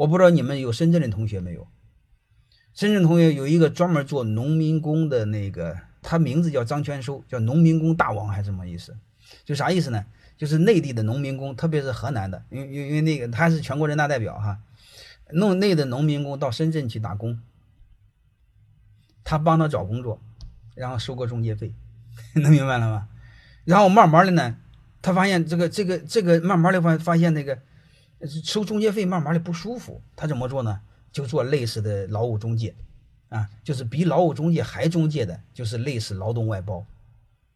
我不知道你们有深圳的同学没有？深圳同学有一个专门做农民工的那个，他名字叫张全收，叫农民工大王还是什么意思？就啥意思呢？就是内地的农民工，特别是河南的，因为因为那个他是全国人大代表哈，弄内的农民工到深圳去打工，他帮他找工作，然后收个中介费，能明白了吗？然后慢慢的呢，他发现这个这个这个慢慢的发发现那个收中介费慢慢的不舒服，他怎么做呢？就做类似的劳务中介，啊，就是比劳务中介还中介的，就是类似劳动外包，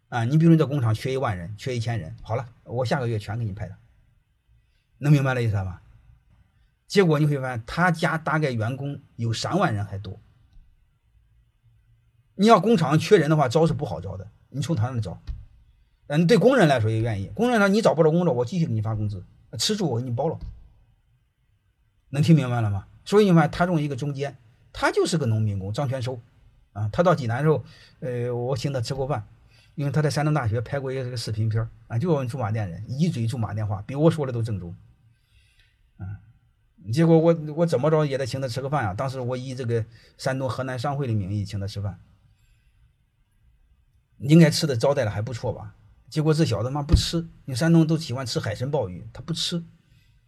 啊，你比如你这工厂缺一万人，缺一千人，好了，我下个月全给你派的，能明白了意思吧？结果你会发现他家大概员工有三万人还多，你要工厂缺人的话，招是不好招的，你从他那里招，嗯，对工人来说也愿意，工人说你找不着工作，我继续给你发工资，吃住我给你包了，能听明白了吗？所以你看，他这么一个中间，他就是个农民工张全收，啊，他到济南时候，呃，我请他吃过饭，因为他在山东大学拍过一个这个视频片啊，就我们驻马店人一嘴驻马店话，比我说的都正宗，啊，结果我我怎么着也得请他吃个饭啊，当时我以这个山东河南商会的名义请他吃饭，应该吃的招待的还不错吧？结果这小子妈不吃，你山东都喜欢吃海参鲍鱼，他不吃。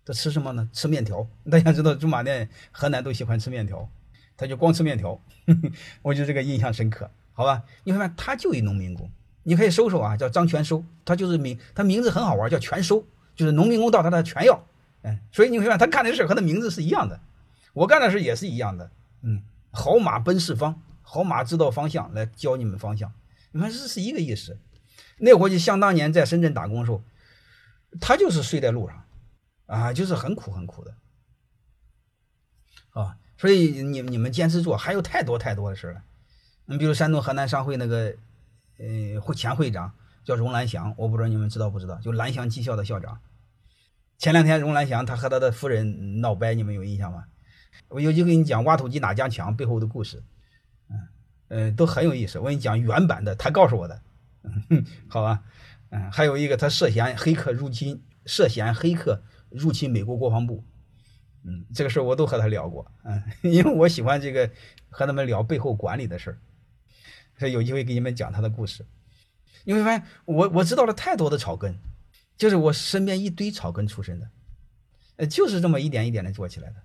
他吃什么呢？吃面条。大家知道驻马店河南都喜欢吃面条，他就光吃面条。我就这个印象深刻，好吧？你看他就一农民工，你可以搜搜啊，叫张全收，他就是名，他名字很好玩，叫全收，就是农民工到他的全要。嗯，所以你会看他干的事和他名字是一样的，我干的事也是一样的。嗯，好马奔四方，好马知道方向来教你们方向，你看这是一个意思。那伙计像当年在深圳打工的时候，他就是睡在路上。啊，就是很苦很苦的，啊，所以你你们坚持做，还有太多太多的事了。你比如山东河南商会那个，呃，会前会长叫荣兰祥，我不知道你们知道不知道？就兰祥技校的校长。前两天荣兰祥他和他的夫人闹掰，你们有印象吗？我有机会给你讲挖土机哪家强背后的故事，嗯，呃，都很有意思。我给你讲原版的，他告诉我的，好吧？嗯，还有一个他涉嫌黑客入侵，涉嫌黑客。入侵美国国防部，嗯，这个事儿我都和他聊过，嗯，因为我喜欢这个和他们聊背后管理的事儿，所以有机会给你们讲他的故事。你会发现，我我知道了太多的草根，就是我身边一堆草根出身的，呃，就是这么一点一点的做起来的。